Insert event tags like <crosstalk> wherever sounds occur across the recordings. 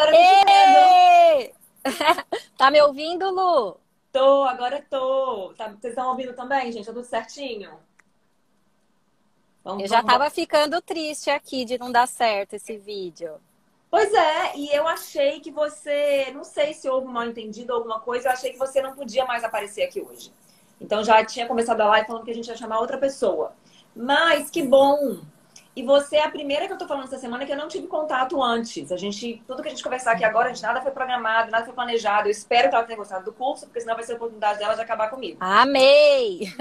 agora eu! <laughs> Tá me ouvindo, Lu? Tô, agora tô. Tá- vocês estão ouvindo também, gente? Tá tudo certinho? Vamos- Eu já vamos- tava ficando triste aqui de não dar certo esse vídeo. Pois é, e eu achei que você, não sei se houve um mal entendido ou alguma coisa, eu achei que você não podia mais aparecer aqui hoje. Então já tinha começado a live falando que a gente ia chamar outra pessoa. Mas que bom! E você é a primeira que eu tô falando essa semana que eu não tive contato antes. A gente, tudo que a gente conversar aqui agora, a gente nada foi programado, nada foi planejado. Eu espero que ela tenha gostado do curso, porque senão vai ser a oportunidade dela de acabar comigo. Amei!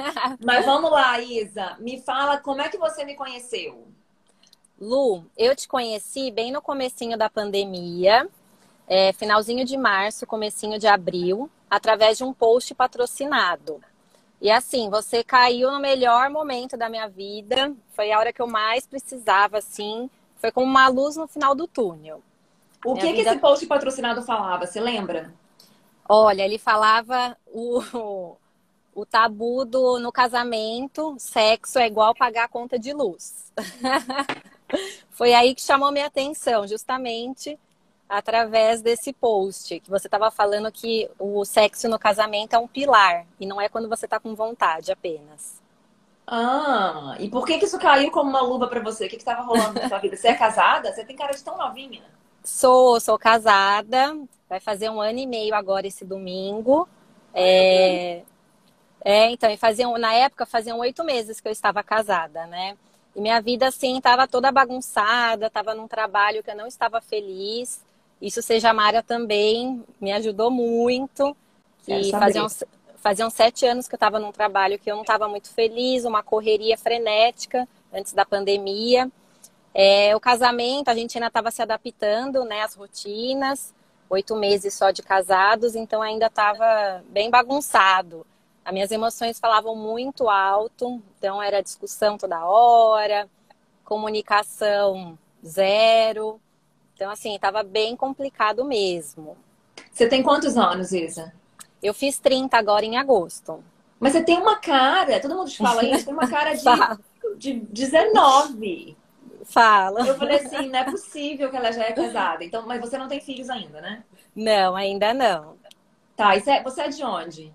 Mas vamos lá, Isa. Me fala como é que você me conheceu? Lu, eu te conheci bem no comecinho da pandemia, é, finalzinho de março, comecinho de abril, através de um post patrocinado. E assim, você caiu no melhor momento da minha vida, foi a hora que eu mais precisava, assim, foi como uma luz no final do túnel. O Minha que, que vida- esse post patrocinado falava? Você lembra? Olha, ele falava o, o tabu do no casamento, sexo é igual pagar a conta de luz. <laughs> Foi aí que chamou minha atenção, justamente através desse post, que você estava falando que o sexo no casamento é um pilar, e não é quando você está com vontade apenas. Ah, e por que que isso caiu como uma luva pra você? O que que estava rolando na sua vida? Você é casada? Você tem cara de tão novinha. Sou, sou casada, vai fazer um ano e meio agora esse domingo. É, é, então, e faziam, na época faziam oito meses que eu estava casada, né? E minha vida, assim, estava toda bagunçada, estava num trabalho que eu não estava feliz. Isso Seja Mara também me ajudou muito. Saber. faziam, faziam sete anos que eu estava num trabalho que eu não estava muito feliz, uma correria frenética antes da pandemia. É, o casamento, a gente ainda estava se adaptando, né, às rotinas, oito meses só de casados, então ainda estava bem bagunçado. As minhas emoções falavam muito alto, então era discussão toda hora, comunicação zero. Então, assim, estava bem complicado mesmo. Você tem quantos anos, Isa? Eu fiz 30 agora em agosto. Mas você tem uma cara, todo mundo te fala isso, tem uma cara de, <laughs> de 19. Fala. Eu falei assim, não é possível que ela já é casada. Então, mas você não tem filhos ainda, né? Não, ainda não. Tá, e você é, é de onde?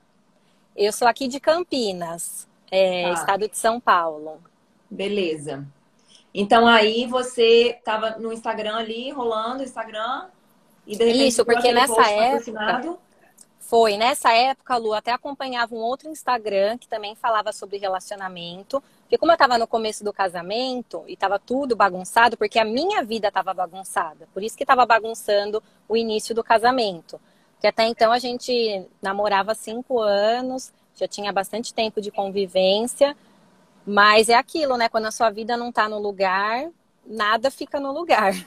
Eu sou aqui de Campinas, é, Ah. estado de São Paulo. Beleza. Então aí você tava no Instagram ali, rolando o Instagram, e de repente Isso, porque nessa época-. Foi, nessa época, Lu, até acompanhava um outro Instagram que também falava sobre relacionamento. Porque como eu estava no começo do casamento e estava tudo bagunçado, porque a minha vida estava bagunçada. Por isso que estava bagunçando o início do casamento. Porque até então a gente namorava cinco anos, já tinha bastante tempo de convivência. Mas é aquilo, né? Quando a sua vida não está no lugar, nada fica no lugar. <laughs>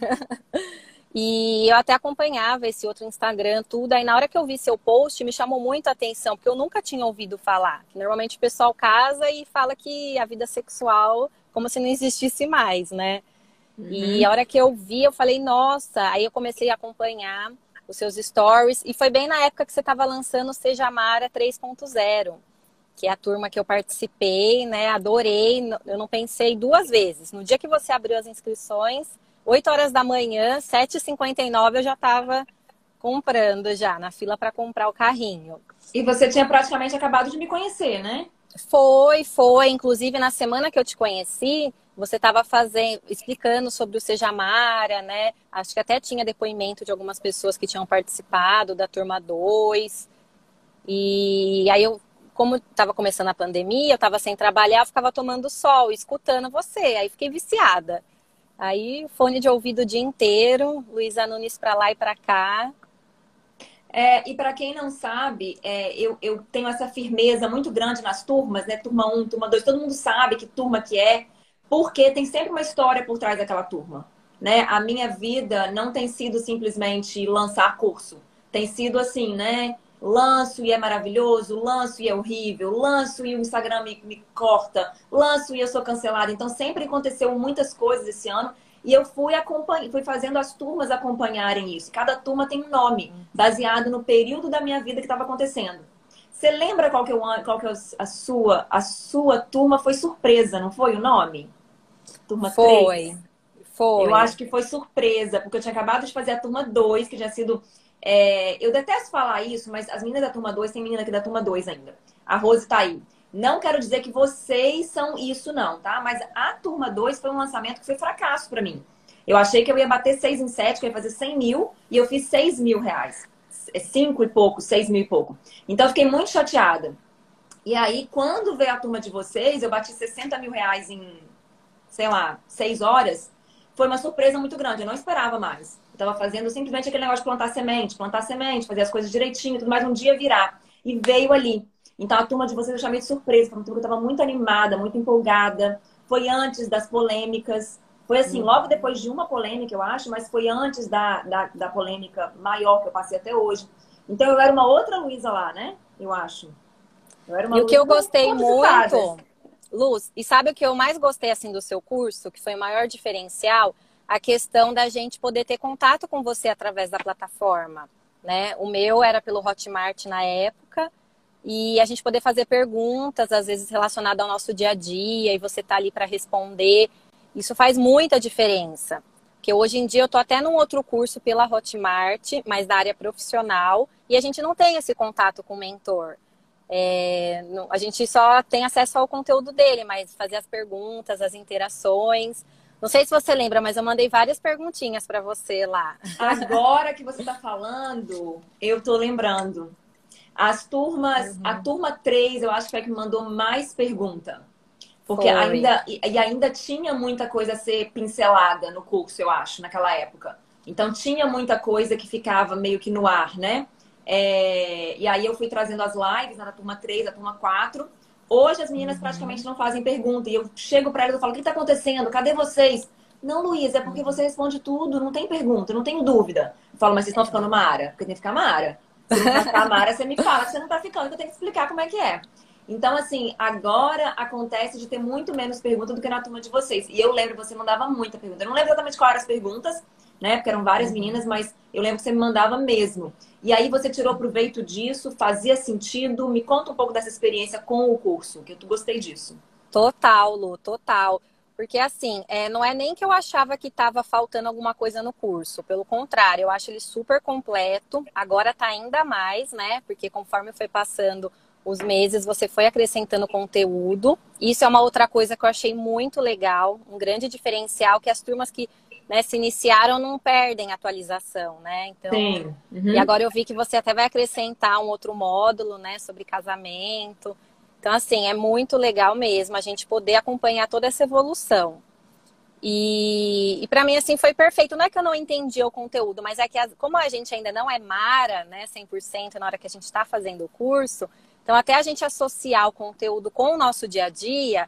E eu até acompanhava esse outro Instagram, tudo. Aí na hora que eu vi seu post, me chamou muito a atenção, porque eu nunca tinha ouvido falar. Normalmente o pessoal casa e fala que a vida sexual como se não existisse mais, né? E a hora que eu vi, eu falei, nossa, aí eu comecei a acompanhar os seus stories. E foi bem na época que você estava lançando o Seja Mara 3.0, que é a turma que eu participei, né? Adorei. Eu não pensei duas vezes. No dia que você abriu as inscrições, 8 horas da manhã, 7h59, eu já estava comprando já, na fila para comprar o carrinho. E você tinha praticamente acabado de me conhecer, né? Foi, foi. Inclusive, na semana que eu te conheci, você estava fazendo, explicando sobre o Sejamara, né? Acho que até tinha depoimento de algumas pessoas que tinham participado da turma 2. E aí eu, como estava começando a pandemia, eu estava sem trabalhar, eu ficava tomando sol, escutando você. Aí fiquei viciada. Aí, fone de ouvido o dia inteiro, Luísa Nunes para lá e para cá. É, e para quem não sabe, é, eu, eu tenho essa firmeza muito grande nas turmas, né? Turma 1, turma 2, todo mundo sabe que turma que é, porque tem sempre uma história por trás daquela turma. Né? A minha vida não tem sido simplesmente lançar curso. Tem sido assim, né? Lanço e é maravilhoso, lanço e é horrível, lanço e o Instagram me, me corta, lanço e eu sou cancelada. Então sempre aconteceu muitas coisas esse ano e eu fui, acompanh... fui fazendo as turmas acompanharem isso. Cada turma tem um nome, baseado no período da minha vida que estava acontecendo. Você lembra qual que, é o, qual que é a sua? A sua turma foi surpresa, não foi o nome? Turma Foi. 3. Foi. Eu acho que foi surpresa, porque eu tinha acabado de fazer a turma 2, que tinha sido. É... Eu detesto falar isso, mas as meninas da turma 2, tem menina aqui da turma 2 ainda. A Rose tá aí. Não quero dizer que vocês são isso, não, tá? Mas a turma 2 foi um lançamento que foi fracasso para mim. Eu achei que eu ia bater 6 em 7, que eu ia fazer 100 mil, e eu fiz 6 mil reais. 5 e pouco, 6 mil e pouco. Então, eu fiquei muito chateada. E aí, quando veio a turma de vocês, eu bati 60 mil reais em, sei lá, 6 horas. Foi uma surpresa muito grande, eu não esperava mais. Eu tava fazendo simplesmente aquele negócio de plantar semente, plantar semente, fazer as coisas direitinho, tudo mais, um dia virar. E veio ali. Então, a turma de vocês eu chamei de surpresa, porque eu tava muito animada, muito empolgada. Foi antes das polêmicas. Foi assim, uhum. logo depois de uma polêmica, eu acho, mas foi antes da, da, da polêmica maior que eu passei até hoje. Então eu era uma outra Luísa lá, né? Eu acho. Eu e o que eu gostei muito, Luz, e sabe o que eu mais gostei assim do seu curso, que foi o maior diferencial? A questão da gente poder ter contato com você através da plataforma. Né? O meu era pelo Hotmart na época, e a gente poder fazer perguntas, às vezes relacionadas ao nosso dia a dia, e você tá ali para responder. Isso faz muita diferença. Porque hoje em dia eu tô até num outro curso pela Hotmart, mas da área profissional, e a gente não tem esse contato com o mentor. É, a gente só tem acesso ao conteúdo dele, mas fazer as perguntas, as interações. Não sei se você lembra, mas eu mandei várias perguntinhas para você lá. Agora que você está falando, eu tô lembrando. As turmas, uhum. a turma 3, eu acho que foi a que mandou mais pergunta. Porque Foi. ainda e ainda tinha muita coisa a ser pincelada no curso, eu acho, naquela época. Então tinha muita coisa que ficava meio que no ar, né? É... E aí eu fui trazendo as lives na turma 3, na turma 4. Hoje as meninas praticamente não fazem pergunta. E eu chego para elas e falo: o que está acontecendo? Cadê vocês? Não, Luiz, é porque você responde tudo, não tem pergunta, não tenho dúvida. Eu falo, mas vocês estão ficando Mara? Porque tem que ficar Mara. Se não ficar <laughs> Mara, você me fala que você não está ficando, que eu tenho que explicar como é que é. Então, assim, agora acontece de ter muito menos pergunta do que na turma de vocês. E eu lembro, você mandava muita pergunta. Eu não lembro exatamente quais eram as perguntas, né? Porque eram várias uhum. meninas, mas eu lembro que você me mandava mesmo. E aí você tirou proveito disso, fazia sentido. Me conta um pouco dessa experiência com o curso, que eu gostei disso. Total, Lu, total. Porque assim, é, não é nem que eu achava que estava faltando alguma coisa no curso. Pelo contrário, eu acho ele super completo. Agora está ainda mais, né? Porque conforme foi passando os meses você foi acrescentando conteúdo. Isso é uma outra coisa que eu achei muito legal, um grande diferencial que as turmas que né, se iniciaram não perdem atualização, né? Então, Sim. Uhum. e agora eu vi que você até vai acrescentar um outro módulo, né, sobre casamento. Então, assim, é muito legal mesmo a gente poder acompanhar toda essa evolução. E, e para mim, assim, foi perfeito. Não é que eu não entendi o conteúdo, mas é que, como a gente ainda não é Mara, né, 100% na hora que a gente está fazendo o curso, então, até a gente associar o conteúdo com o nosso dia a dia,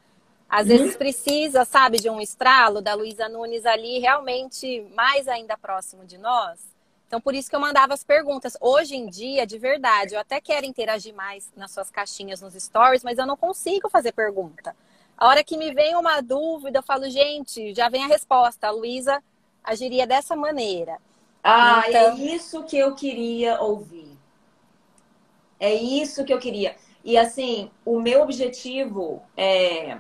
às uhum. vezes precisa, sabe, de um estralo da Luísa Nunes ali, realmente mais ainda próximo de nós. Então, por isso que eu mandava as perguntas. Hoje em dia, de verdade, eu até quero interagir mais nas suas caixinhas, nos stories, mas eu não consigo fazer pergunta. A hora que me vem uma dúvida, eu falo, gente, já vem a resposta. A Luísa agiria dessa maneira. Ah, é então... é isso que eu queria ouvir. É isso que eu queria. E assim, o meu objetivo é.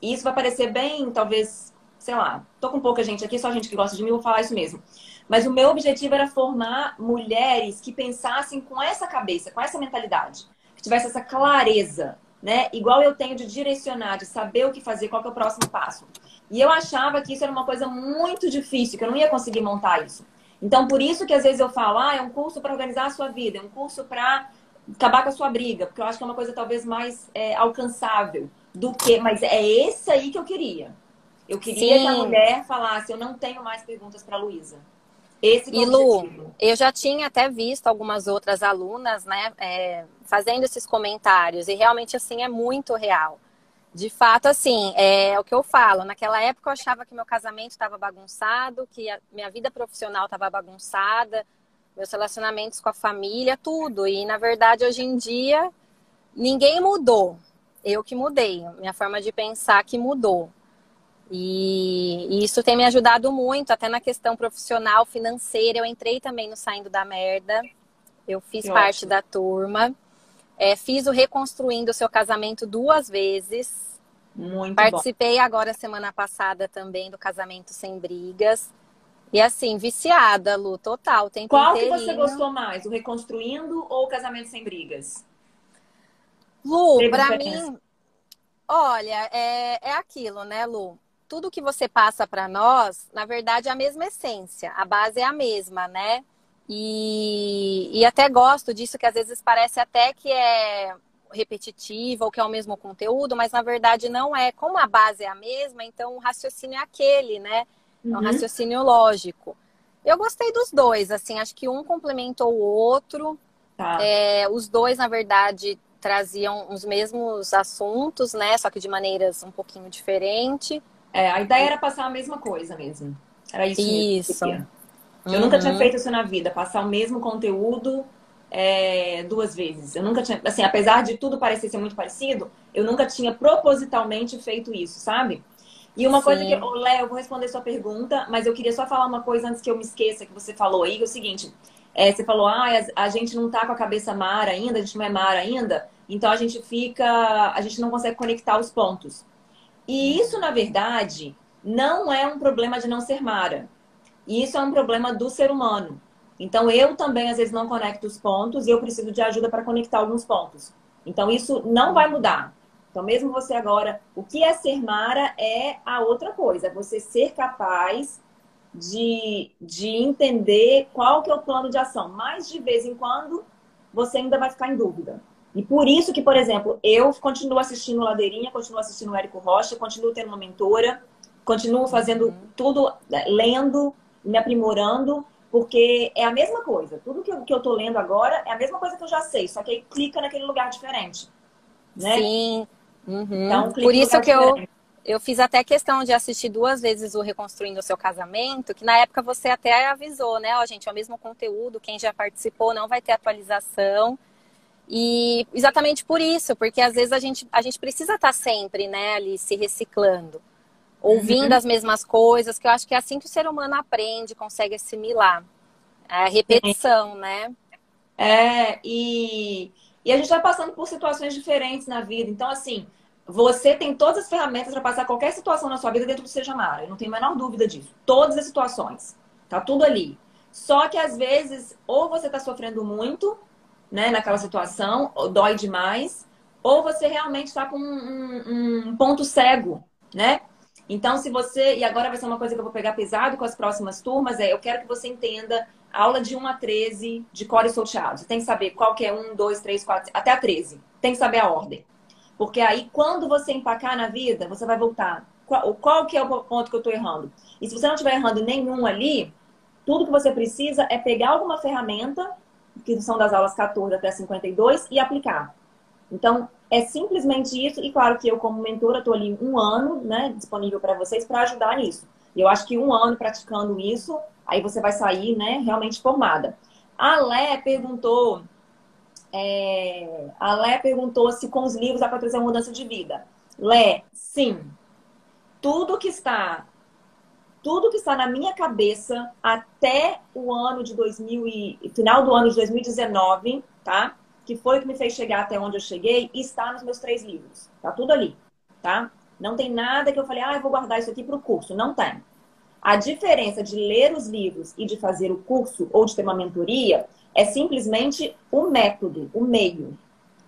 Isso vai parecer bem, talvez, sei lá, tô com pouca gente aqui, só gente que gosta de mim, vou falar isso mesmo. Mas o meu objetivo era formar mulheres que pensassem com essa cabeça, com essa mentalidade, que tivesse essa clareza, né? Igual eu tenho de direcionar, de saber o que fazer, qual é o próximo passo. E eu achava que isso era uma coisa muito difícil, que eu não ia conseguir montar isso. Então, por isso que às vezes eu falo, ah, é um curso para organizar a sua vida, é um curso para acabar com a sua briga, porque eu acho que é uma coisa talvez mais é, alcançável do que. Mas é esse aí que eu queria. Eu queria Sim. que a mulher falasse: eu não tenho mais perguntas para Luísa. Esse e Lu, eu já tinha até visto algumas outras alunas, né, é, fazendo esses comentários, e realmente, assim, é muito real. De fato, assim, é o que eu falo. Naquela época eu achava que meu casamento estava bagunçado, que a minha vida profissional estava bagunçada, meus relacionamentos com a família, tudo. E na verdade, hoje em dia, ninguém mudou. Eu que mudei, minha forma de pensar que mudou. E, e, isso tem me ajudado muito, até na questão profissional, financeira. Eu entrei também no Saindo da Merda. Eu fiz que parte ótimo. da turma. É, fiz o Reconstruindo o Seu Casamento duas vezes. Muito Participei bom. agora semana passada também do Casamento Sem Brigas. E assim, viciada, Lu, total. Tem Qual que você gostou mais? O Reconstruindo ou o Casamento Sem Brigas? Lu, pra mim, olha, é, é aquilo, né, Lu? Tudo que você passa para nós, na verdade, é a mesma essência. A base é a mesma, né? E, e até gosto disso, que às vezes parece até que é repetitivo ou que é o mesmo conteúdo, mas na verdade não é. Como a base é a mesma, então o raciocínio é aquele, né? É um uhum. raciocínio lógico. Eu gostei dos dois, assim, acho que um complementou o outro. Tá. É, os dois, na verdade, traziam os mesmos assuntos, né? Só que de maneiras um pouquinho diferentes. É, a ideia era passar a mesma coisa mesmo. Era isso. Isso. Mesmo eu uhum. nunca tinha uhum. feito isso na vida, passar o mesmo conteúdo é, duas vezes. Eu nunca tinha, assim, apesar de tudo parecer ser muito parecido, eu nunca tinha propositalmente feito isso, sabe? E uma Sim. coisa que, oh, Léo, eu vou responder sua pergunta, mas eu queria só falar uma coisa antes que eu me esqueça que você falou aí, que é o seguinte. É, você falou, ah, a gente não tá com a cabeça mar ainda, a gente não é mar ainda, então a gente fica, a gente não consegue conectar os pontos. E isso, na verdade, não é um problema de não ser Mara. Isso é um problema do ser humano. Então, eu também, às vezes, não conecto os pontos e eu preciso de ajuda para conectar alguns pontos. Então, isso não vai mudar. Então, mesmo você agora, o que é ser Mara é a outra coisa. É você ser capaz de, de entender qual que é o plano de ação. Mas, de vez em quando, você ainda vai ficar em dúvida. E por isso que, por exemplo, eu continuo assistindo Ladeirinha, continuo assistindo o Érico Rocha, continuo tendo uma mentora, continuo fazendo uhum. tudo, né, lendo, me aprimorando, porque é a mesma coisa. Tudo que eu, que eu tô lendo agora é a mesma coisa que eu já sei, só que aí clica naquele lugar diferente. Né? Sim. Uhum. Então, Por isso que eu, eu fiz até questão de assistir duas vezes o Reconstruindo o Seu Casamento, que na época você até avisou, né? Ó, gente, é o mesmo conteúdo, quem já participou não vai ter atualização. E exatamente por isso, porque às vezes a gente, a gente precisa estar tá sempre, né, ali se reciclando ouvindo uhum. as mesmas coisas, que eu acho que é assim que o ser humano aprende, consegue assimilar. É a repetição, Sim. né? É, e, e a gente vai passando por situações diferentes na vida. Então, assim, você tem todas as ferramentas para passar qualquer situação na sua vida dentro do Seja Mara. Eu não tenho a menor dúvida disso. Todas as situações. Tá tudo ali. Só que às vezes, ou você está sofrendo muito, né, naquela situação, dói demais, ou você realmente está com um, um, ponto cego, né? Então, se você. E agora vai ser uma coisa que eu vou pegar pesado com as próximas turmas, é eu quero que você entenda aula de 1 a 13 de core solteado. Você tem que saber qual que é 1, 2, 3, 4, até a 13. Tem que saber a ordem. Porque aí, quando você empacar na vida, você vai voltar. Qual, qual que é o ponto que eu estou errando? E se você não estiver errando nenhum ali, tudo que você precisa é pegar alguma ferramenta, que são das aulas 14 até 52, e aplicar. Então, é simplesmente isso. E claro que eu, como mentora, estou ali um ano né, disponível para vocês para ajudar nisso. E eu acho que um ano praticando isso, aí você vai sair né, realmente formada. A Lé perguntou. É, a Lé perguntou se com os livros dá para trazer uma mudança de vida. Lé, sim. Tudo que está tudo que está na minha cabeça até o ano de 2000 e final do ano de 2019, tá? que foi o que me fez chegar até onde eu cheguei, está nos meus três livros. Tá tudo ali, tá? Não tem nada que eu falei, ah, eu vou guardar isso aqui para o curso. Não tem. A diferença de ler os livros e de fazer o curso ou de ter uma mentoria é simplesmente o método, o meio.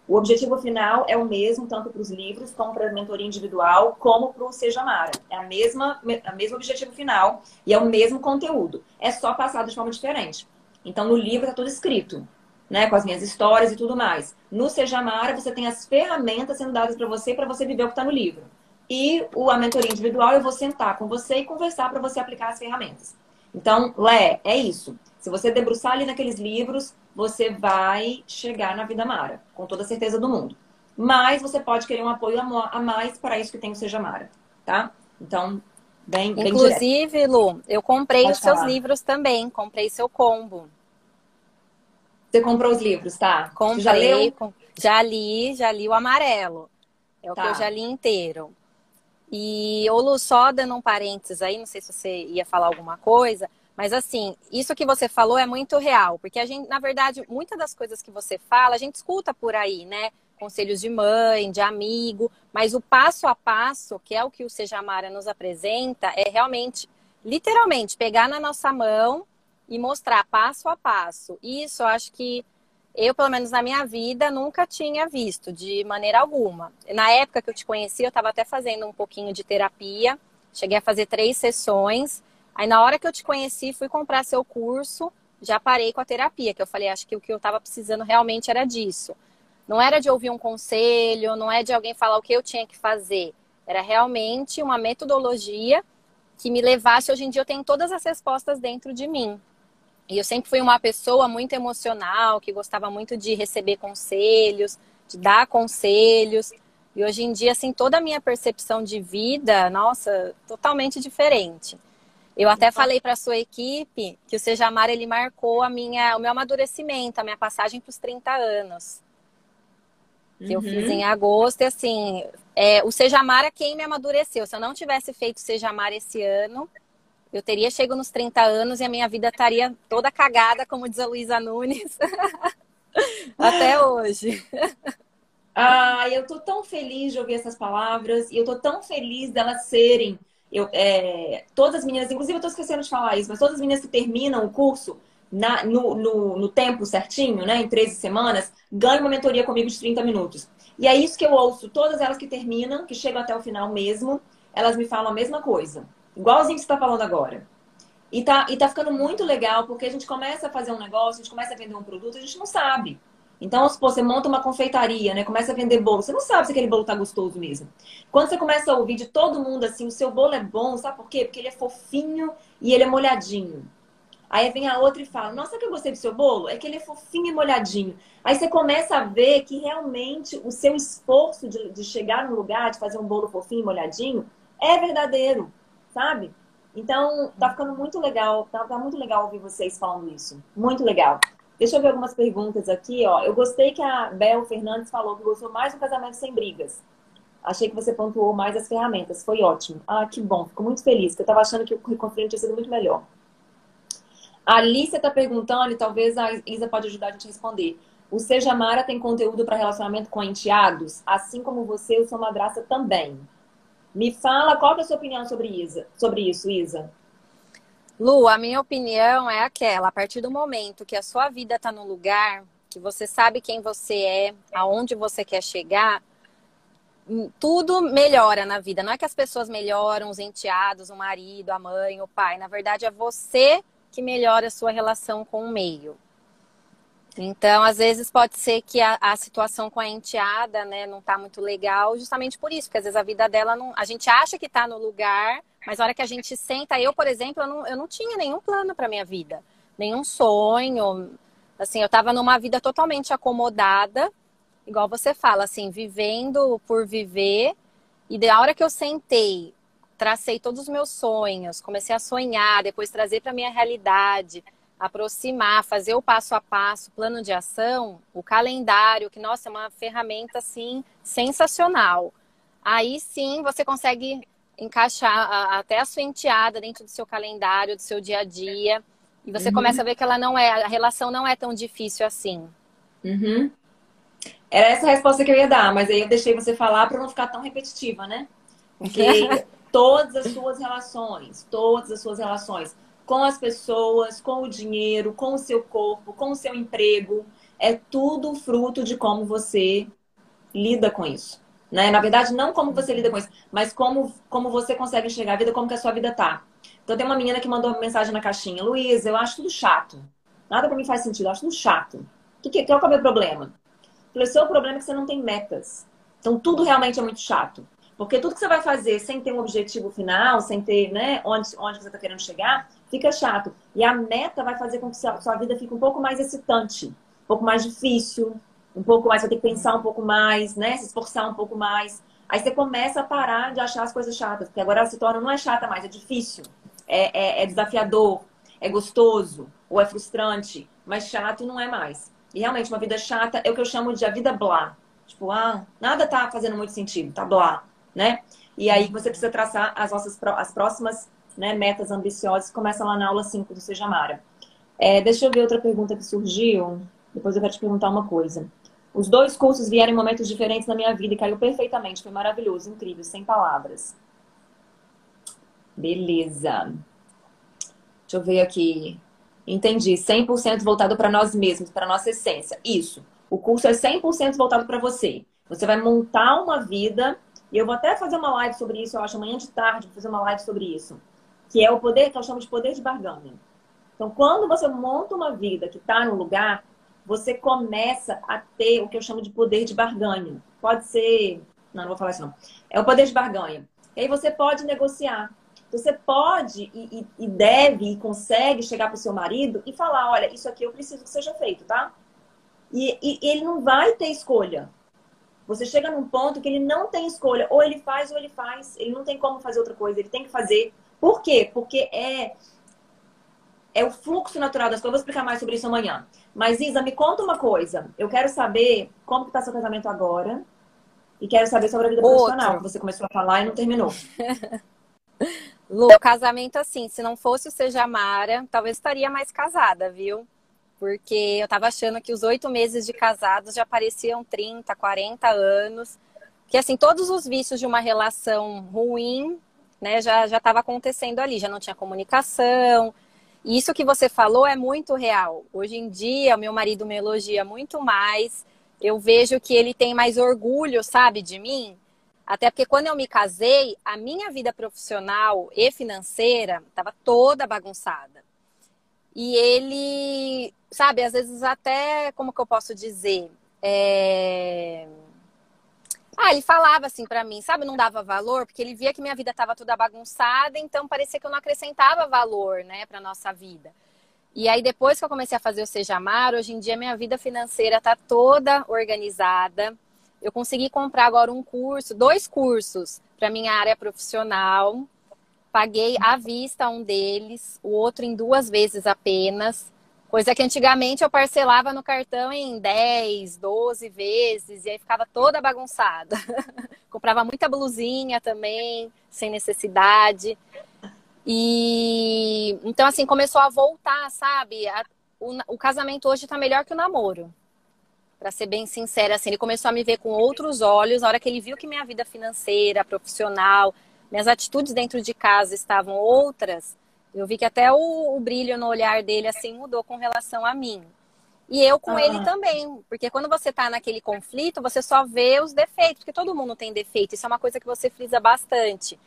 O objetivo final é o mesmo, tanto para os livros, como para a mentoria individual, como para o Seja Mara. É a mesma, a mesmo objetivo final e é o mesmo conteúdo. É só passado de forma diferente. Então, no livro está tudo escrito né, com as minhas histórias e tudo mais. No Seja Mara, você tem as ferramentas sendo dadas para você para você viver o que está no livro. E o, a mentoria individual, eu vou sentar com você e conversar para você aplicar as ferramentas. Então, Lé, é isso. Se você debruçar ali naqueles livros, você vai chegar na vida Mara, com toda a certeza do mundo. Mas você pode querer um apoio a mais para isso que tem o Seja Mara, tá? Então, bem, bem Inclusive, direto. Lu, eu comprei pode os falar. seus livros também, comprei seu combo. Você comprou os livros, tá? Comprei, já, leu? já li, já li o amarelo. É o tá. que eu já li inteiro. E, ô Lu, só dando um parênteses aí, não sei se você ia falar alguma coisa, mas assim, isso que você falou é muito real, porque a gente, na verdade, muitas das coisas que você fala, a gente escuta por aí, né? conselhos de mãe, de amigo, mas o passo a passo, que é o que o Sejamara nos apresenta, é realmente, literalmente, pegar na nossa mão e mostrar passo a passo. Isso eu acho que eu, pelo menos na minha vida, nunca tinha visto de maneira alguma. Na época que eu te conheci, eu estava até fazendo um pouquinho de terapia, cheguei a fazer três sessões. Aí, na hora que eu te conheci, fui comprar seu curso, já parei com a terapia, que eu falei, acho que o que eu estava precisando realmente era disso. Não era de ouvir um conselho, não é de alguém falar o que eu tinha que fazer. Era realmente uma metodologia que me levasse. Hoje em dia, eu tenho todas as respostas dentro de mim. E eu sempre fui uma pessoa muito emocional, que gostava muito de receber conselhos, de dar conselhos. E hoje em dia, assim, toda a minha percepção de vida, nossa, totalmente diferente. Eu até falei para a sua equipe que o Sejamar ele marcou a minha, o meu amadurecimento, a minha passagem para os 30 anos. Que uhum. eu fiz uhum. em agosto, e assim, é, o Sejamar é quem me amadureceu. Se eu não tivesse feito o Sejamar esse ano, eu teria chego nos 30 anos e a minha vida estaria toda cagada, como diz a Luísa Nunes, <laughs> até hoje. Ah, eu tô tão feliz de ouvir essas palavras e eu tô tão feliz delas serem. Eu, é, todas as meninas, inclusive eu tô esquecendo de falar isso, mas todas as meninas que terminam o curso na, no, no, no, tempo certinho, né, em 13 semanas, ganham uma mentoria comigo de 30 minutos. E é isso que eu ouço, todas elas que terminam, que chegam até o final mesmo, elas me falam a mesma coisa. Igualzinho que você está falando agora. E tá, e tá ficando muito legal, porque a gente começa a fazer um negócio, a gente começa a vender um produto, a gente não sabe. Então, se você monta uma confeitaria, né? Começa a vender bolo, você não sabe se aquele bolo tá gostoso mesmo. Quando você começa a ouvir de todo mundo assim, o seu bolo é bom, sabe por quê? Porque ele é fofinho e ele é molhadinho. Aí vem a outra e fala: Nossa, que eu gostei do seu bolo? É que ele é fofinho e molhadinho. Aí você começa a ver que realmente o seu esforço de, de chegar no lugar, de fazer um bolo fofinho e molhadinho, é verdadeiro sabe? Então, tá ficando muito legal, tá, tá muito legal ouvir vocês falando isso. Muito legal. Deixa eu ver algumas perguntas aqui, ó. Eu gostei que a Bel Fernandes falou que gostou mais do casamento sem brigas. Achei que você pontuou mais as ferramentas. Foi ótimo. Ah, que bom. Fico muito feliz, porque eu tava achando que o Reconfirme tinha sido muito melhor. A Alicia está perguntando, e talvez a Isa pode ajudar a gente a responder. O Seja Mara tem conteúdo para relacionamento com enteados? Assim como você, eu sou madraça também. Me fala qual é a sua opinião sobre, Isa, sobre isso, Isa. Lu, a minha opinião é aquela: a partir do momento que a sua vida está no lugar, que você sabe quem você é, aonde você quer chegar, hum, tudo melhora na vida. Não é que as pessoas melhoram, os enteados, o marido, a mãe, o pai. Na verdade, é você que melhora a sua relação com o meio. Então, às vezes pode ser que a, a situação com a enteada, né, não tá muito legal, justamente por isso, porque às vezes a vida dela não. A gente acha que tá no lugar, mas na hora que a gente senta, eu, por exemplo, eu não, eu não tinha nenhum plano para minha vida, nenhum sonho. Assim, eu tava numa vida totalmente acomodada, igual você fala, assim, vivendo por viver. E da hora que eu sentei, tracei todos os meus sonhos, comecei a sonhar, depois trazer para minha realidade aproximar, fazer o passo a passo, plano de ação, o calendário, que nossa, é uma ferramenta assim sensacional. Aí sim você consegue encaixar a, até a sua enteada dentro do seu calendário, do seu dia a dia. E você uhum. começa a ver que ela não é, a relação não é tão difícil assim. Uhum. Era essa a resposta que eu ia dar, mas aí eu deixei você falar para não ficar tão repetitiva, né? Porque <laughs> todas as suas relações, todas as suas relações com as pessoas, com o dinheiro, com o seu corpo, com o seu emprego. É tudo fruto de como você lida com isso. Né? Na verdade, não como você lida com isso, mas como, como você consegue enxergar a vida, como que a sua vida tá. Então tem uma menina que mandou uma mensagem na caixinha, Luísa, eu acho tudo chato. Nada para mim faz sentido, eu acho tudo chato. Que, que, qual é o meu problema? Falei, o seu problema é que você não tem metas. Então tudo realmente é muito chato. Porque tudo que você vai fazer sem ter um objetivo final, sem ter né, onde, onde você está querendo chegar, fica chato. E a meta vai fazer com que sua, sua vida fique um pouco mais excitante, um pouco mais difícil, um pouco mais, vai ter que pensar um pouco mais, né? Se esforçar um pouco mais. Aí você começa a parar de achar as coisas chatas, porque agora se torna, não é chata mais, é difícil, é, é, é desafiador, é gostoso, ou é frustrante, mas chato não é mais. E realmente, uma vida chata é o que eu chamo de a vida blá. Tipo, ah, nada tá fazendo muito sentido, tá blá né? E aí você precisa traçar as nossas as próximas né, metas ambiciosas, começa lá na aula 5 do Seja Mara. É, deixa eu ver outra pergunta que surgiu. Depois eu quero te perguntar uma coisa. Os dois cursos vieram em momentos diferentes na minha vida e caiu perfeitamente. Foi maravilhoso, incrível, sem palavras. Beleza. Deixa eu ver aqui. Entendi. 100% voltado para nós mesmos, para nossa essência. Isso. O curso é 100% voltado para você. Você vai montar uma vida. E eu vou até fazer uma live sobre isso, eu acho, amanhã de tarde, vou fazer uma live sobre isso. Que é o poder, que eu chamo de poder de barganha. Então, quando você monta uma vida que está no lugar, você começa a ter o que eu chamo de poder de barganha. Pode ser. Não, não vou falar isso, não. É o poder de barganha. E aí você pode negociar. Você pode e, e, e deve e consegue chegar para o seu marido e falar: olha, isso aqui eu preciso que seja feito, tá? E, e, ele não vai ter escolha. Você chega num ponto que ele não tem escolha. Ou ele faz ou ele faz. Ele não tem como fazer outra coisa. Ele tem que fazer. Por quê? Porque é, é o fluxo natural das coisas. Eu vou explicar mais sobre isso amanhã. Mas, Isa, me conta uma coisa. Eu quero saber como está seu casamento agora. E quero saber sobre a vida Outro. profissional, que você começou a falar e não terminou. <laughs> Lu, casamento, assim, se não fosse o Seja Mara, talvez estaria mais casada, viu? Porque eu tava achando que os oito meses de casados já pareciam 30, 40 anos. Que, assim, todos os vícios de uma relação ruim, né, já, já tava acontecendo ali. Já não tinha comunicação, e isso que você falou é muito real. Hoje em dia, meu marido me elogia muito mais. Eu vejo que ele tem mais orgulho, sabe, de mim. Até porque quando eu me casei, a minha vida profissional e financeira estava toda bagunçada. E ele, sabe, às vezes até, como que eu posso dizer? É ah, ele falava assim para mim, sabe, não dava valor, porque ele via que minha vida estava toda bagunçada, então parecia que eu não acrescentava valor, né, para nossa vida. E aí depois que eu comecei a fazer o Seja Amar, hoje em dia minha vida financeira está toda organizada. Eu consegui comprar agora um curso, dois cursos para minha área profissional. Paguei à vista um deles, o outro em duas vezes apenas. Coisa que antigamente eu parcelava no cartão em 10, 12 vezes e aí ficava toda bagunçada. <laughs> Comprava muita blusinha também, sem necessidade. E então assim começou a voltar, sabe? A, o, o, casamento hoje tá melhor que o namoro. Para ser bem sincera, assim, ele começou a me ver com outros olhos, a hora que ele viu que minha vida financeira, profissional, minhas atitudes dentro de casa estavam outras, eu vi que até o, o, brilho no olhar dele assim mudou com relação a mim. E eu com ah. ele também, porque quando você tá naquele conflito, você só vê os defeitos, porque todo mundo tem defeito. Isso é uma coisa que você frisa bastante.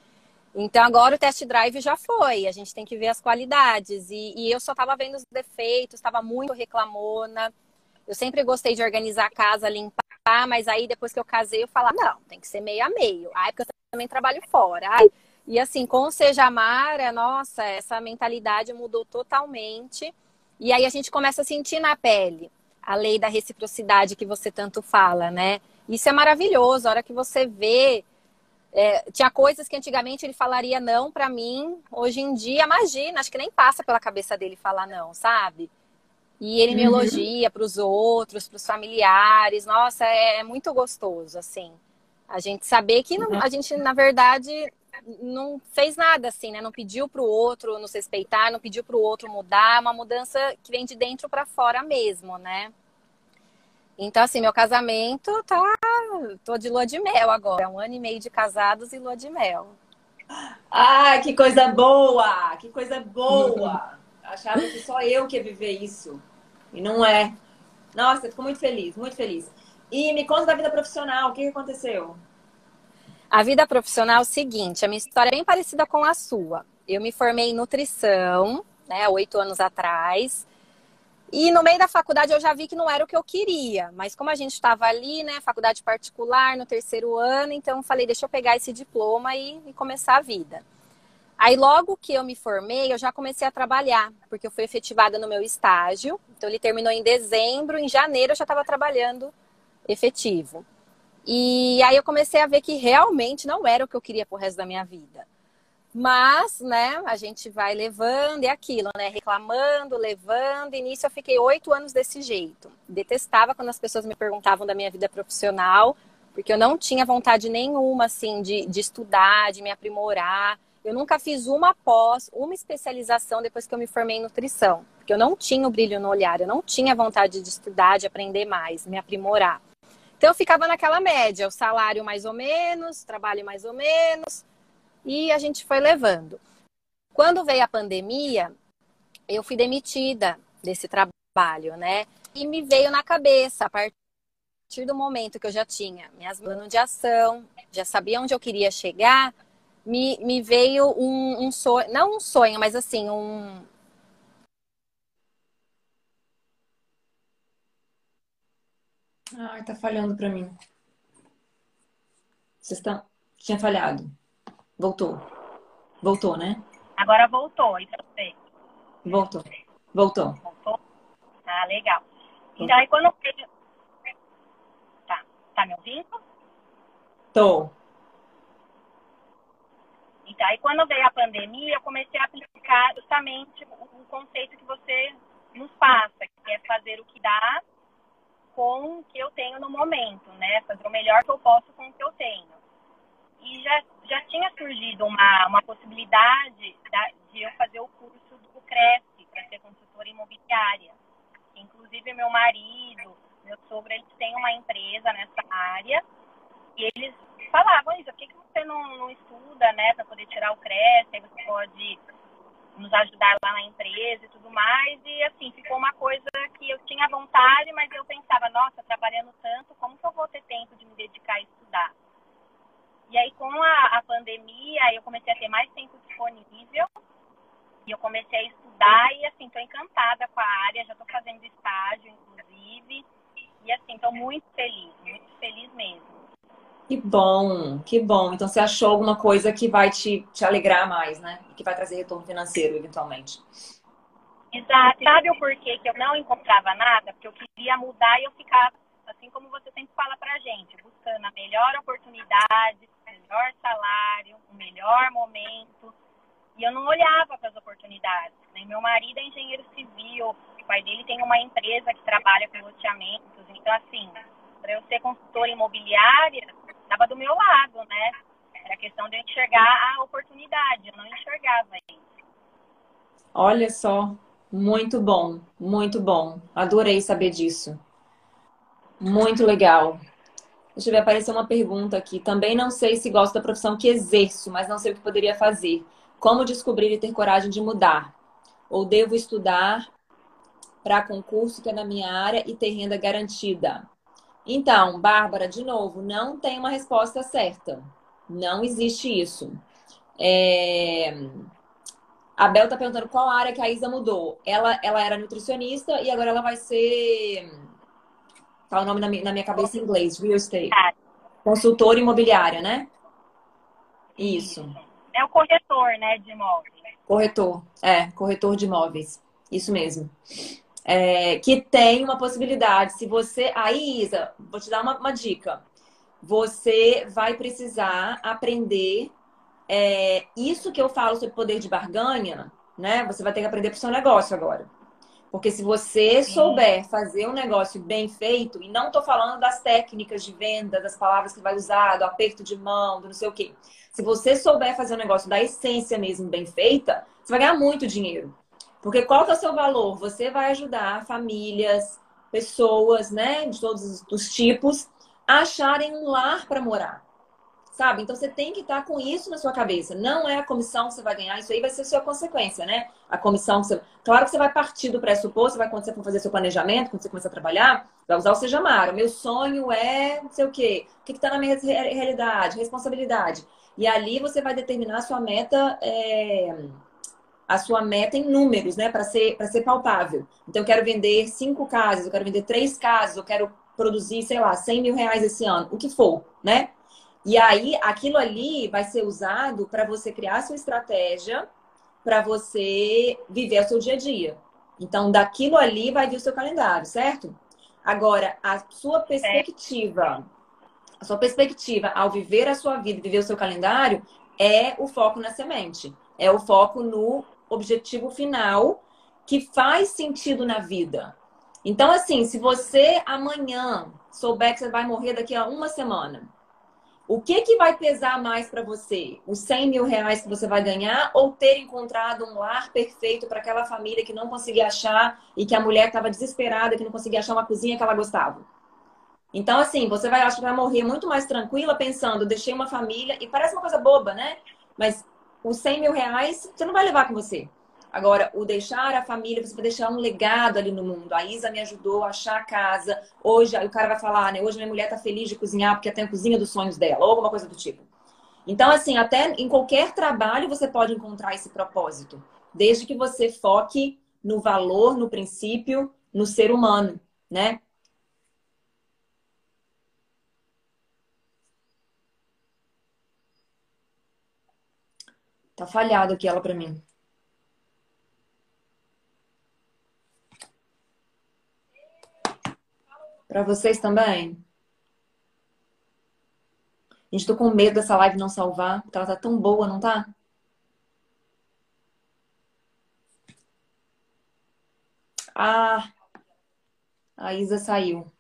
Então agora o test drive já foi, a gente tem que ver as qualidades. E, e eu só tava vendo os defeitos, estava muito reclamona. Eu sempre gostei de organizar a casa, limpar, mas aí depois que eu casei, eu falava, não, tem que ser meio a meio. Ai, porque eu também trabalho fora. Ai, e assim, com o Seja Amara, nossa, essa mentalidade mudou totalmente. E aí a gente começa a sentir na pele a lei da reciprocidade que você tanto fala, né? Isso é maravilhoso. A hora que você vê. É, tinha coisas que antigamente ele falaria não para mim. Hoje em dia, imagina, acho que nem passa pela cabeça dele falar não, sabe? E ele me uhum. elogia para os outros, para os familiares. Nossa, é, é, muito gostoso, assim. A gente saber que não, a gente, na verdade, não fez nada assim, né? Não pediu para o outro nos respeitar, não pediu para o outro mudar, é uma mudança que vem de dentro para fora mesmo, né? Então, assim, meu casamento tá. tô de lua de mel agora. É um ano e meio de casados e lua de mel. Ah, que coisa boa! Que coisa boa! <laughs> Achava que só eu que ia viver isso. E não é. Nossa, fico muito feliz, muito feliz. E me conta da vida profissional, o que aconteceu? A vida profissional é o seguinte, a minha história é bem parecida com a sua. Eu me formei em nutrição, né, oito anos atrás. E no meio da faculdade eu já vi que não era o que eu queria. Mas como a gente estava ali, né, faculdade particular, no terceiro ano, então falei, deixa eu pegar esse diploma e, e começar a vida. Aí logo que eu me formei, eu já comecei a trabalhar, porque eu fui efetivada no meu estágio. Então ele terminou em dezembro, em janeiro eu já estava trabalhando efetivo. E aí eu comecei a ver que realmente não era o que eu queria pro resto da minha vida. Mas, né, a gente vai levando e aquilo, né? Reclamando, levando. Nisso eu fiquei oito anos desse jeito. Detestava quando as pessoas me perguntavam da minha vida profissional, porque eu não tinha vontade nenhuma, assim, de, de estudar, de me aprimorar. Eu nunca fiz uma pós, uma especialização depois que eu me formei em nutrição. Porque eu não tinha o brilho no olhar, eu não tinha vontade de estudar, de aprender mais, me aprimorar. Então eu ficava naquela média, o salário mais ou menos, trabalho mais ou menos, e a gente foi levando. Quando veio a pandemia, eu fui demitida desse trabalho, né? E me veio na cabeça, a partir do momento que eu já tinha minhas planos de ação, já sabia onde eu queria chegar, me, me veio um, um sonho, não um sonho, mas assim, um, Ai, tá falhando para mim. Vocês estão. Tinha falhado. Voltou. Voltou, né? Agora voltou, e pra você? Voltou. Voltou. Voltou? Ah, legal. Então aí quando eu. Tá. Tá me ouvindo? Tô. Então aí quando veio a pandemia, eu comecei a aplicar justamente o conceito que você nos passa, que é fazer o que dá com o que eu tenho no momento, né? Fazer o melhor que eu posso com o que eu tenho. E já, já tinha surgido uma, uma possibilidade da, de eu fazer o curso do Cresce, para ser consultora imobiliária. Inclusive, meu marido, meu sogro, eles têm uma empresa nessa área e eles falavam, Isa, por que, que você não, não estuda, né, para poder tirar o Cresce? Aí você pode nos ajudar lá na empresa e tudo mais. E assim, ficou uma coisa que eu tinha vontade, mas eu pensava, nossa, trabalhando tanto, como que eu vou ter tempo de me dedicar a estudar? E aí, com a, a pandemia, eu comecei a ter mais tempo disponível. E eu comecei a estudar e, assim, estou encantada com a área. Já estou fazendo estágio, inclusive. E, assim, estou muito feliz, muito feliz mesmo. Que bom, que bom. Então você achou alguma coisa que vai te, te alegrar mais, né? Que vai trazer retorno financeiro, eventualmente. Exato. Sabe o porquê que eu não encontrava nada? Porque eu queria mudar e eu ficava, assim como você sempre fala pra gente, buscando a melhor oportunidade, o melhor salário, o melhor momento. E eu não olhava para as oportunidades. Nem meu marido é engenheiro civil, o pai dele tem uma empresa que trabalha com loteamentos. Então, assim, para eu ser consultora imobiliária, estava do meu lado, né? Era questão de eu enxergar a oportunidade, eu não enxergava. Olha só, muito bom, muito bom. Adorei saber disso. Muito legal. Deixa eu ver, apareceu uma pergunta aqui. Também não sei se gosto da profissão que exerço, mas não sei o que poderia fazer. Como descobrir e ter coragem de mudar? Ou devo estudar para concurso que é na minha área e ter renda garantida? Então, Bárbara, de novo, não tem uma resposta certa. Não existe isso. É... A Bel tá perguntando qual área que a Isa mudou. Ela, ela era nutricionista e agora ela vai ser. Tá o nome na minha, na minha cabeça em inglês, real estate. Consultora imobiliária, né? Isso. É o corretor, né, de imóveis. Corretor, é, corretor de imóveis. Isso mesmo é, que tem uma possibilidade. Se você. Aí, Isa, vou te dar uma, uma dica. Você vai precisar aprender é, isso que eu falo sobre poder de barganha, né? Você vai ter que aprender para o seu negócio agora. Porque se você Sim. souber fazer um negócio bem feito, e não estou falando das técnicas de venda, das palavras que vai usar, do aperto de mão, do não sei o quê. Se você souber fazer um negócio da essência mesmo bem feita, você vai ganhar muito dinheiro. Porque qual que é o seu valor? Você vai ajudar famílias, pessoas, né, de todos os tipos, a acharem um lar para morar. Sabe? Então você tem que estar com isso na sua cabeça. Não é a comissão que você vai ganhar, isso aí vai ser a sua consequência, né? A comissão que você. Claro que você vai partir do pressuposto, vai você for fazer seu planejamento, quando você começar a trabalhar, vai usar o Seja Mara. Meu sonho é não sei o quê. O que está na minha realidade? Responsabilidade. E ali você vai determinar a sua meta. É a sua meta em números, né? Para ser, ser palpável. Então, eu quero vender cinco casas, eu quero vender três casas, eu quero produzir, sei lá, 100 mil reais esse ano, o que for, né? E aí, aquilo ali vai ser usado para você criar sua estratégia, para você viver o seu dia a dia. Então, daquilo ali vai vir o seu calendário, certo? Agora, a sua perspectiva, a sua perspectiva ao viver a sua vida, viver o seu calendário, é o foco na semente. É o foco no objetivo final que faz sentido na vida. Então, assim, se você amanhã souber que você vai morrer daqui a uma semana, o que, que vai pesar mais para você? Os 100 mil reais que você vai ganhar ou ter encontrado um lar perfeito para aquela família que não conseguia achar e que a mulher estava desesperada, que não conseguia achar uma cozinha que ela gostava? Então, assim, você vai, acho que vai morrer muito mais tranquila pensando, deixei uma família, e parece uma coisa boba, né? Mas os 100 mil reais você não vai levar com você. Agora, o deixar a família, você vai deixar um legado ali no mundo. A Isa me ajudou a achar a casa. Hoje, o cara vai falar, né? Hoje minha mulher tá feliz de cozinhar porque tem a cozinha dos sonhos dela, ou alguma coisa do tipo. Então, assim, até em qualquer trabalho você pode encontrar esse propósito. Desde que você foque no valor, no princípio, no ser humano, né? Tá falhado aqui ela para mim. Para vocês também? Gente, tô com medo dessa live não salvar, porque ela tá tão boa, não tá? Ah, a Isa saiu. O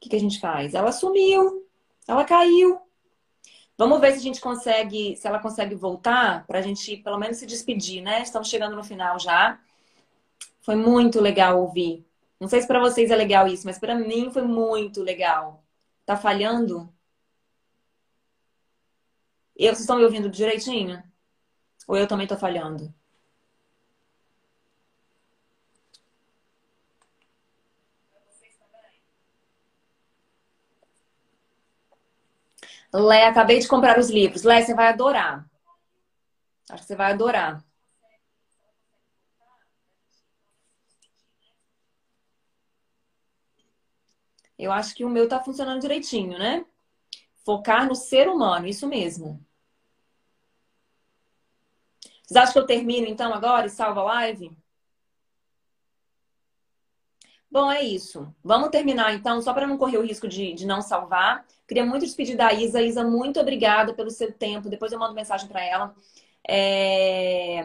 que, que a gente faz? Ela sumiu, ela caiu. Vamos ver se a gente consegue, se ela consegue voltar para a gente pelo menos se despedir, né? Estamos chegando no final já. Foi muito legal ouvir. Não sei se para vocês é legal isso, mas para mim foi muito legal. Tá falhando? Eu, vocês estão me ouvindo direitinho? Ou eu também tô falhando? Lé, acabei de comprar os livros. Lé, você vai adorar. Acho que você vai adorar. Eu acho que o meu tá funcionando direitinho, né? Focar no ser humano, isso mesmo. Vocês acham que eu termino então agora e salvo a live? Bom, é isso. Vamos terminar então, só para não correr o risco de, de não salvar. Queria muito despedir da Isa. Isa, muito obrigada pelo seu tempo. Depois eu mando mensagem para ela. É...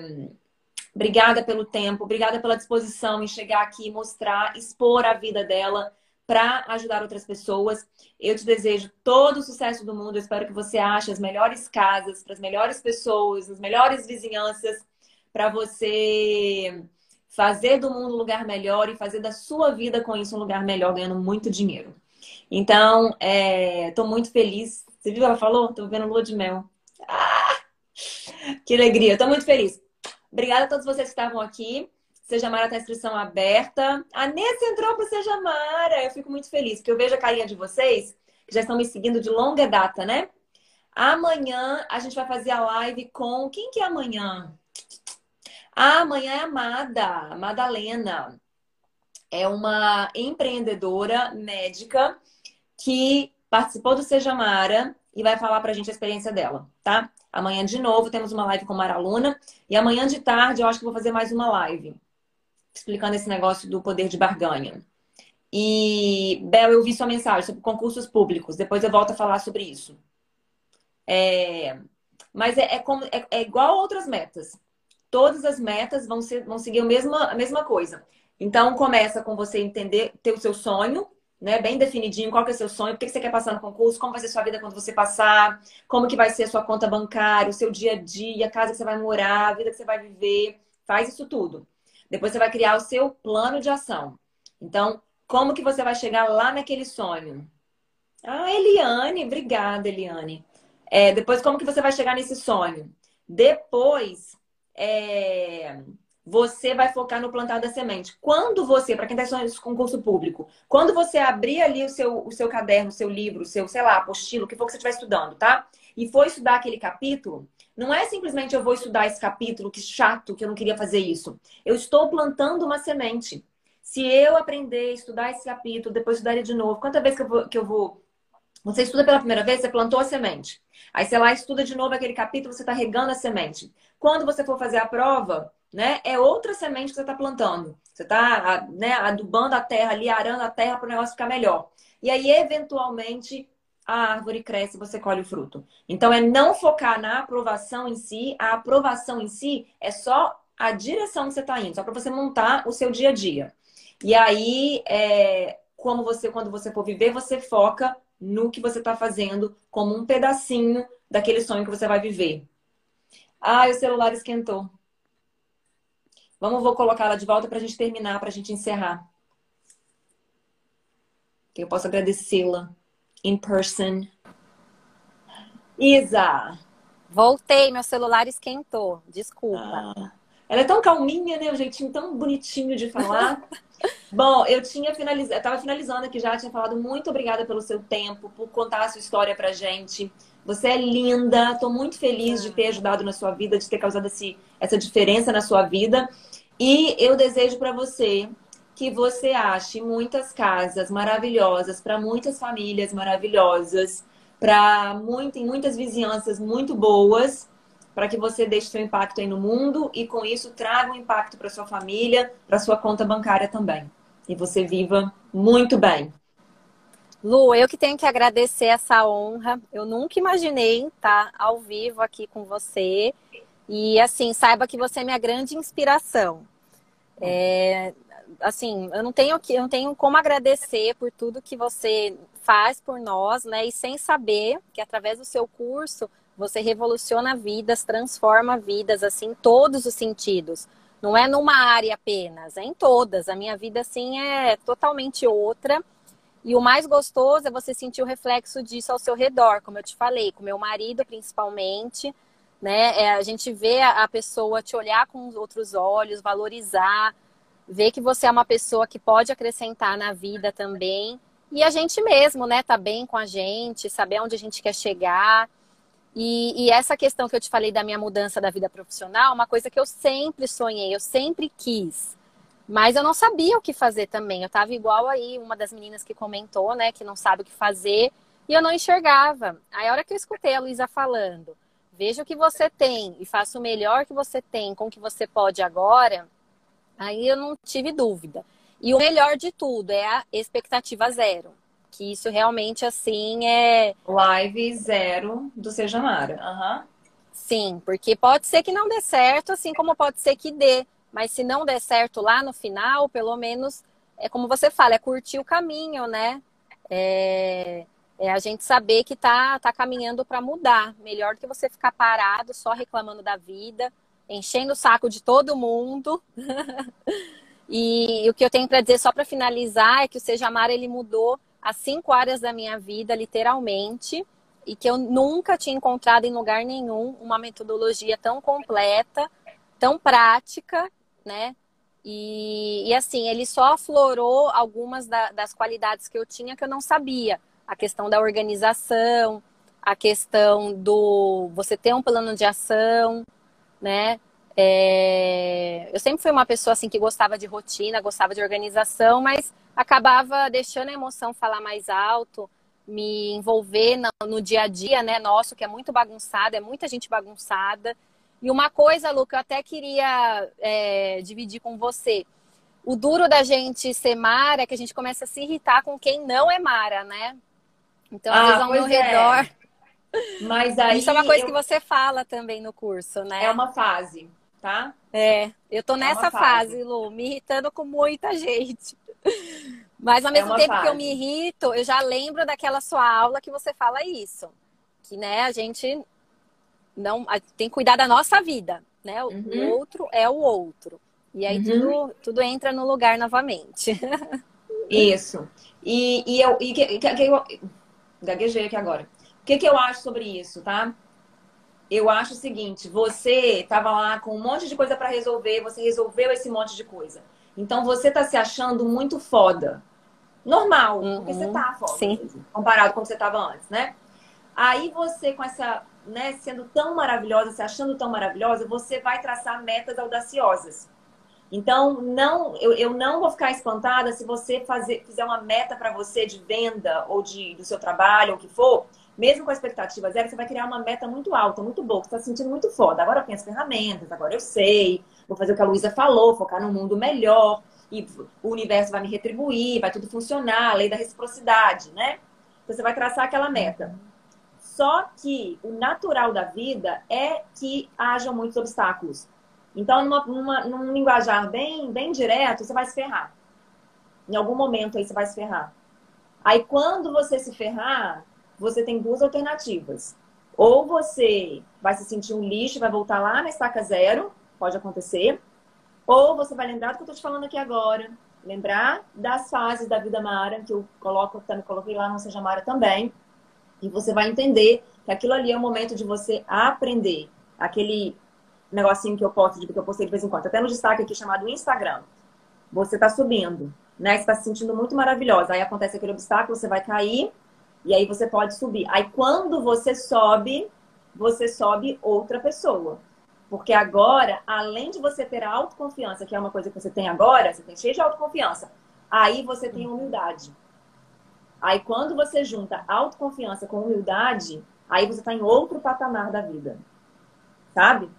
Obrigada pelo tempo, obrigada pela disposição em chegar aqui, mostrar, expor a vida dela para ajudar outras pessoas. Eu te desejo todo o sucesso do mundo. Eu espero que você ache as melhores casas para as melhores pessoas, as melhores vizinhanças para você fazer do mundo um lugar melhor e fazer da sua vida com isso um lugar melhor, ganhando muito dinheiro. Então, estou é, muito feliz. Você viu? Ela falou? Estou vendo lua de mel. Ah, que alegria! Estou muito feliz. Obrigada a todos vocês que estavam aqui. Seja Mara tá inscrição aberta. A Nessa entrou pro Seja Mara. Eu fico muito feliz, porque eu vejo a carinha de vocês, que já estão me seguindo de longa data, né? Amanhã a gente vai fazer a live com. Quem que é amanhã? Ah, amanhã é Amada, Madalena. É uma empreendedora médica que participou do Seja Mara e vai falar pra gente a experiência dela, tá? Amanhã de novo temos uma live com Mara Luna e amanhã de tarde eu acho que vou fazer mais uma live explicando esse negócio do poder de barganha. E, Bel, eu vi sua mensagem sobre concursos públicos. Depois eu volto a falar sobre isso. É... Mas é, é, como, é, é igual a outras metas. Todas as metas vão, ser, vão seguir a mesma, a mesma coisa. Então, começa com você entender, ter o seu sonho, né? Bem definidinho, qual que é o seu sonho, por que você quer passar no concurso, como vai ser sua vida quando você passar, como que vai ser a sua conta bancária, o seu dia a dia, a casa que você vai morar, a vida que você vai viver. Faz isso tudo. Depois você vai criar o seu plano de ação. Então, como que você vai chegar lá naquele sonho? Ah, Eliane, obrigada, Eliane. É, depois, como que você vai chegar nesse sonho? Depois, é, você vai focar no plantar da semente. Quando você, para quem está estudando esse concurso público, quando você abrir ali o seu, o seu caderno, o seu livro, o seu, sei lá, apostilo, o que for que você estiver estudando, tá? E for estudar aquele capítulo, não é simplesmente eu vou estudar esse capítulo, que chato, que eu não queria fazer isso. Eu estou plantando uma semente. Se eu aprender estudar esse capítulo, depois estudar ele de novo, quantas vezes que eu vou, que eu vou você estuda pela primeira vez, você plantou a semente. Aí você lá estuda de novo aquele capítulo, você está regando a semente. Quando você for fazer a prova, né, é outra semente que você está plantando. Você está né, adubando a terra ali, arando a terra para o negócio ficar melhor. E aí, eventualmente, a árvore cresce e você colhe o fruto. Então, é não focar na aprovação em si. A aprovação em si é só a direção que você está indo, só para você montar o seu dia a dia. E aí, é, como você, quando você for viver, você foca no que você está fazendo como um pedacinho daquele sonho que você vai viver. Ah, o celular esquentou. Vamos, vou colocá-la de volta para a gente terminar, para a gente encerrar. Que eu posso agradecê-la in person. Isa! Voltei, meu celular esquentou. Desculpa. Ah, ela é tão calminha, né? O jeitinho tão bonitinho de falar. <laughs> Bom, eu tinha finalizado, estava finalizando aqui já, tinha falado muito obrigada pelo seu tempo, por contar a sua história pra gente. Você é linda, estou muito feliz de ter ajudado na sua vida, de ter causado esse, essa diferença na sua vida. E eu desejo para você que você ache muitas casas maravilhosas para muitas famílias maravilhosas, para muito, em muitas vizinhanças muito boas, para que você deixe seu impacto aí no mundo e com isso traga um impacto para sua família, para sua conta bancária também. E você viva muito bem. Lu, eu que tenho que agradecer essa honra. Eu nunca imaginei estar ao vivo aqui com você. E assim, saiba que você é minha grande inspiração. É, assim, eu não tenho que, eu não tenho como agradecer por tudo que você faz por nós, né? E sem saber que através do seu curso você revoluciona vidas, transforma vidas, assim, em todos os sentidos. Não é numa área apenas, é em todas. A minha vida, assim, é totalmente outra. E o mais gostoso é você sentir o reflexo disso ao seu redor, como eu te falei, com meu marido principalmente né? É, a gente vê a, pessoa te olhar com outros olhos, valorizar, ver que você é uma pessoa que pode acrescentar na vida também. E a gente mesmo, né? Tá bem com a gente, saber onde a gente quer chegar. E, e, essa questão que eu te falei da minha mudança da vida profissional, uma coisa que eu sempre sonhei, eu sempre quis. Mas eu não sabia o que fazer também. Eu tava igual aí, uma das meninas que comentou, né, que não sabe o que fazer, e eu não enxergava. Aí a hora que eu escutei a Luísa falando, veja o que você tem e faça o melhor que você tem com o que você pode agora, aí eu não tive dúvida. E o melhor de tudo é a expectativa zero. Que isso realmente, assim, é. Live zero do Seja Mara. Uhum. Sim, porque pode ser que não dê certo, assim como pode ser que dê. Mas se não der certo lá no final, pelo menos, é como você fala, é curtir o caminho, né? É, é a gente saber que tá, tá caminhando para mudar. Melhor do que você ficar parado, só reclamando da vida, enchendo o saco de todo mundo. e, <laughs> e, o que eu tenho para dizer só para finalizar é que o Seja Amar ele mudou as cinco áreas da minha vida, literalmente, e que eu nunca tinha encontrado em lugar nenhum uma metodologia tão completa, tão prática, né? E, e assim, ele só aflorou algumas da, das qualidades que eu tinha que eu não sabia a questão da organização, a questão do você ter um plano de ação, né? É... Eu sempre fui uma pessoa assim que gostava de rotina, gostava de organização, mas acabava deixando a emoção falar mais alto, me envolver no, no dia a dia, né? Nosso que é muito bagunçado, é muita gente bagunçada. E uma coisa, Lu, que eu até queria é, dividir com você. O duro da gente ser Mara é que a gente começa a se irritar com quem não é Mara, né? Então, às ah, vezes, ao meu é. redor. Mas aí. Isso é uma coisa eu... que você fala também no curso, né? É uma fase, tá? É, eu tô é nessa fase. fase, Lu, me irritando com muita <laughs> gente. Mas ao é mesmo é tempo fase. que eu me irrito, eu já lembro daquela sua aula que você fala isso. Que, né, a gente não tem que cuidar da nossa vida, né? O uhum. outro é o outro. E aí uhum. tudo, tudo entra no lugar novamente. <laughs> Isso. E, e eu, e que, que, que eu gaguejei aqui agora. O que, que eu acho sobre isso, tá? Eu acho o seguinte: você estava lá com um monte de coisa para resolver, você resolveu esse monte de coisa. Então você está se achando muito foda. Normal, uhum. porque você tá foda. Sim. Comparado com como você estava antes, né? Aí você, com essa, né, sendo tão maravilhosa, se achando tão maravilhosa, você vai traçar metas audaciosas. Então, não, eu, eu não vou ficar espantada se você fazer, fizer uma meta para você de venda ou de, do seu trabalho, ou o que for, mesmo com a expectativa zero, você vai criar uma meta muito alta, muito boa, que você está se sentindo muito foda. Agora eu tenho as ferramentas, agora eu sei, vou fazer o que a Luísa falou, focar num mundo melhor, e o universo vai me retribuir, vai tudo funcionar, a lei da reciprocidade, né? Então você vai traçar aquela meta. Só que o natural da vida é que hajam muitos obstáculos. Então, numa, numa, num linguajar bem, bem direto, você vai se ferrar. Em algum momento aí você vai se ferrar. Aí, quando você se ferrar, você tem duas alternativas. Ou você vai se sentir um lixo, vai voltar lá na estaca zero, pode acontecer. Ou você vai lembrar do que eu tô te falando aqui agora. Lembrar das fases da vida Mara, que eu coloco, também coloquei lá no Seja Mara também. E você vai entender que aquilo ali é o momento de você aprender. Aquele negocinho que eu posto, que eu postei de vez em quando, até no destaque aqui chamado Instagram. Você tá subindo, né? Você tá se sentindo muito maravilhosa. Aí acontece aquele obstáculo, você vai cair e aí você pode subir. Aí quando você sobe, você sobe outra pessoa. Porque agora, além de você ter a autoconfiança, que é uma coisa que você tem agora, você tem cheio de autoconfiança, aí você tem humildade. Aí quando você junta autoconfiança com humildade, aí você está em outro patamar da vida. Sabe?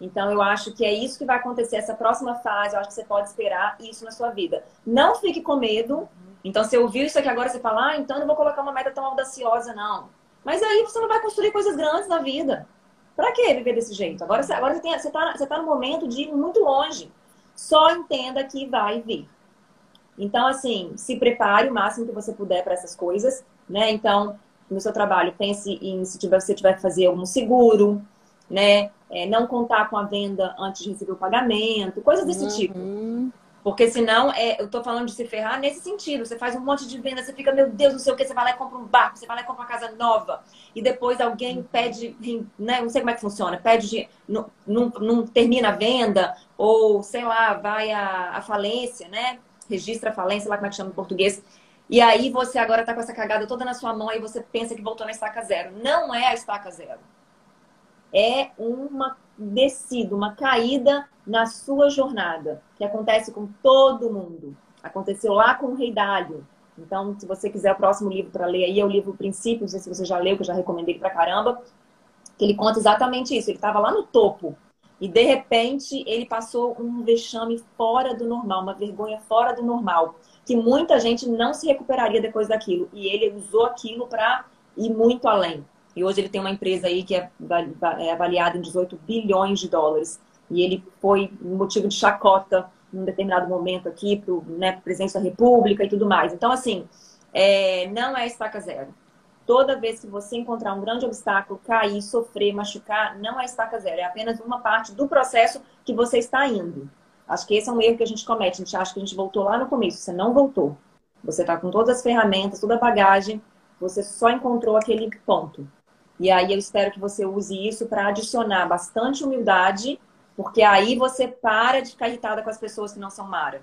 Então eu acho que é isso que vai acontecer essa próxima fase, eu acho que você pode esperar isso na sua vida. Não fique com medo. Então você ouviu isso aqui agora, você fala: "Ah, então eu não vou colocar uma meta tão audaciosa não". Mas aí você não vai construir coisas grandes na vida. Para que viver desse jeito? Agora, agora você, está você tá no momento de ir muito longe. Só entenda que vai vir. Então, assim, se prepare o máximo que você puder para essas coisas, né? Então, no seu trabalho, pense em se tiver, você tiver que fazer algum seguro, né? É, não contar com a venda antes de receber o pagamento, coisas desse uhum. tipo. Porque senão, é, eu tô falando de se ferrar nesse sentido. Você faz um monte de venda, você fica, meu Deus, não sei o que, você vai lá e compra um barco, você vai lá e compra uma casa nova. E depois alguém pede, né, não sei como é que funciona, pede, não, não, não termina a venda, ou sei lá, vai à, falência, né? Registra a falência, lá como é que chama em português. E aí você agora tá com essa cagada toda na sua mão e você pensa que voltou na estaca zero. Não é a estaca zero. É uma descida, uma caída na sua jornada, que acontece com todo mundo. Aconteceu lá com o Rei Dálio. Então, se você quiser o próximo livro para ler aí, é o livro Princípios, não sei se você já leu, que eu já recomendei pra caramba, que ele conta exatamente isso. Ele estava lá no topo e, de repente, ele passou um vexame fora do normal, uma vergonha fora do normal, que muita gente não se recuperaria depois daquilo. E ele usou aquilo para ir muito além. E hoje ele tem uma empresa aí que é, é avaliada em 18 bilhões de dólares. E ele foi motivo de chacota num determinado momento aqui para o né, presidente da República e tudo mais. Então, assim, é, não é estaca zero. Toda vez que você encontrar um grande obstáculo, cair, sofrer, machucar, não é estaca zero. É apenas uma parte do processo que você está indo. Acho que esse é um erro que a gente comete. A gente acha que a gente voltou lá no começo. Você não voltou. Você está com todas as ferramentas, toda a bagagem. Você só encontrou aquele ponto. E aí eu espero que você use isso para adicionar bastante humildade, porque aí você para de ficar irritada com as pessoas que não são Mara.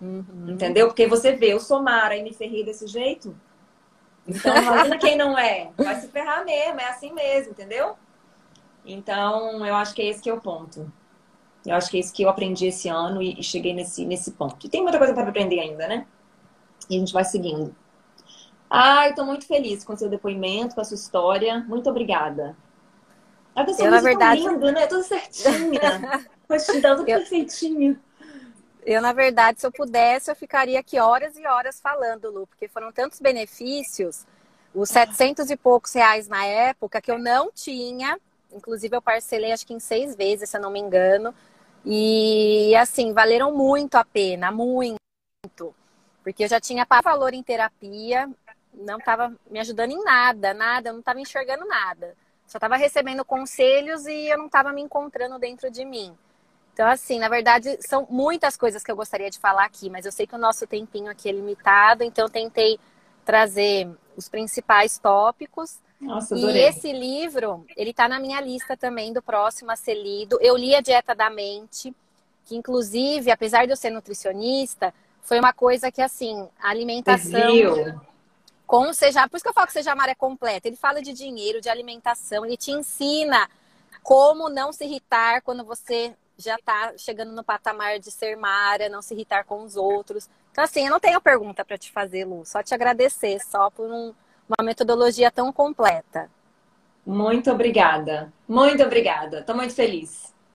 Uhum. Entendeu? Porque você vê, eu sou Mara e me ferrei desse jeito. Então, imagina quem não é. Vai se ferrar mesmo, é assim mesmo, entendeu? Então, eu acho que é esse que é o ponto. Eu acho que é isso que eu aprendi esse ano e, cheguei nesse, nesse ponto. E tem muita coisa para aprender ainda, né? E a gente vai seguindo. Ai, estou muito feliz com o seu depoimento, com a sua história. Muito obrigada. A pessoa eu, na verdade... lindo, né? Tudo certinho. <laughs> Tudo eu... perfeitinho. Eu, na verdade, se eu pudesse, eu ficaria aqui horas e horas falando, Lu, porque foram tantos benefícios, os 700 e poucos reais na época, que eu não tinha. Inclusive, eu parcelei acho que em seis vezes, se eu não me engano. E, assim, valeram muito a pena, muito. Porque eu já tinha valor em terapia, não estava me ajudando em nada, nada, eu não estava enxergando nada. Só estava recebendo conselhos e eu não estava me encontrando dentro de mim. Então, assim, na verdade, são muitas coisas que eu gostaria de falar aqui, mas eu sei que o nosso tempinho aqui é limitado, então eu tentei trazer os principais tópicos. Nossa, e esse livro, ele está na minha lista também do próximo a ser lido. Eu li a Dieta da Mente, que inclusive, apesar de eu ser nutricionista, foi uma coisa que, assim, a alimentação com o Seja, por isso que eu falo que o Seja Mar é completo. Ele fala de dinheiro, de alimentação, ele te ensina como não se irritar quando você já está chegando no patamar de ser Mara, não se irritar com os outros. Então, assim, eu não tenho pergunta para te fazer, Lu, só te agradecer, só por um, uma metodologia tão completa. Muito obrigada. Muito obrigada. Estou muito feliz.